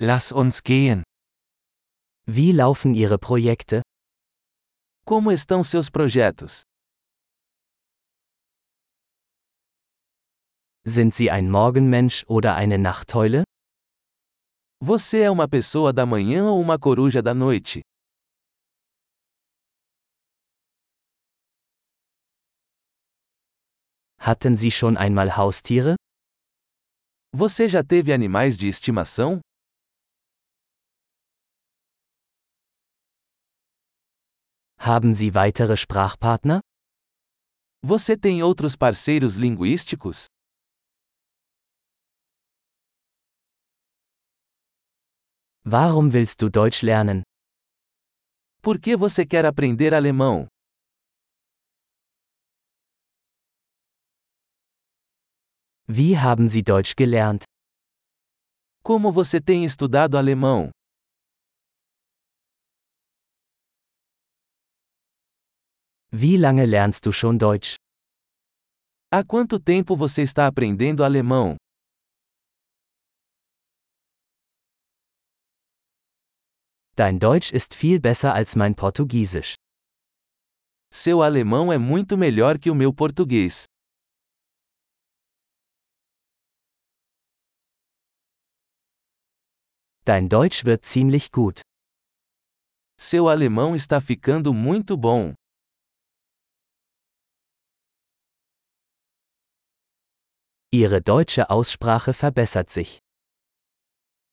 Lass uns gehen. Wie laufen Ihre Projekte? Como estão seus projetos? Sind Sie ein Morgenmensch oder eine Nachteule? Você é uma pessoa da manhã ou uma coruja da noite? Hatten Sie schon einmal Haustiere? Você já teve animais de estimação? Haben Sie weitere Sprachpartner? Você tem outros parceiros linguísticos? Warum willst du Deutsch lernen? Por que você quer aprender alemão? Wie haben Sie Deutsch gelernt? Como você tem estudado alemão? Wie lange lernst du schon Deutsch? Há quanto tempo você está aprendendo alemão? Dein Deutsch ist viel besser als mein Portugiesisch. Seu alemão é muito melhor que o meu português. Dein Deutsch wird ziemlich gut. Seu alemão está ficando muito bom. Ihre deutsche Aussprache verbessert sich.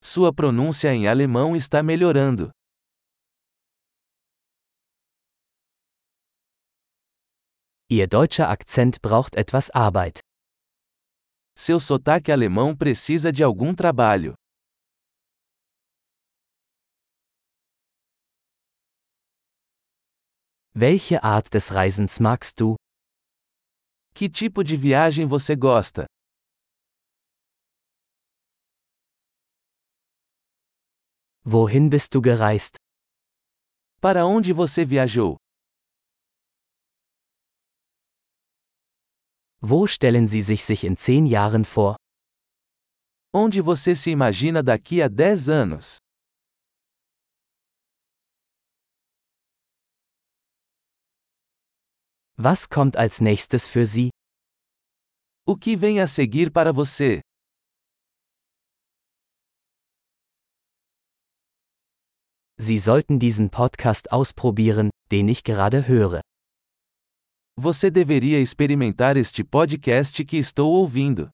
Sua pronúncia em alemão está melhorando. Ihr deutscher Akzent braucht etwas Arbeit. Seu sotaque alemão precisa de algum trabalho. Welche Art des Reisens magst du? Que tipo de viagem você gosta? Wohin bist du gereist? Para onde você viajou? Wo stellen Sie sich sich in zehn Jahren vor? Onde você se imagina daqui a 10 anos? Was kommt als nächstes für Sie? O que vem a seguir para você? Sie sollten diesen Podcast ausprobieren, den ich gerade höre. Você deveria experimentar este podcast que estou ouvindo.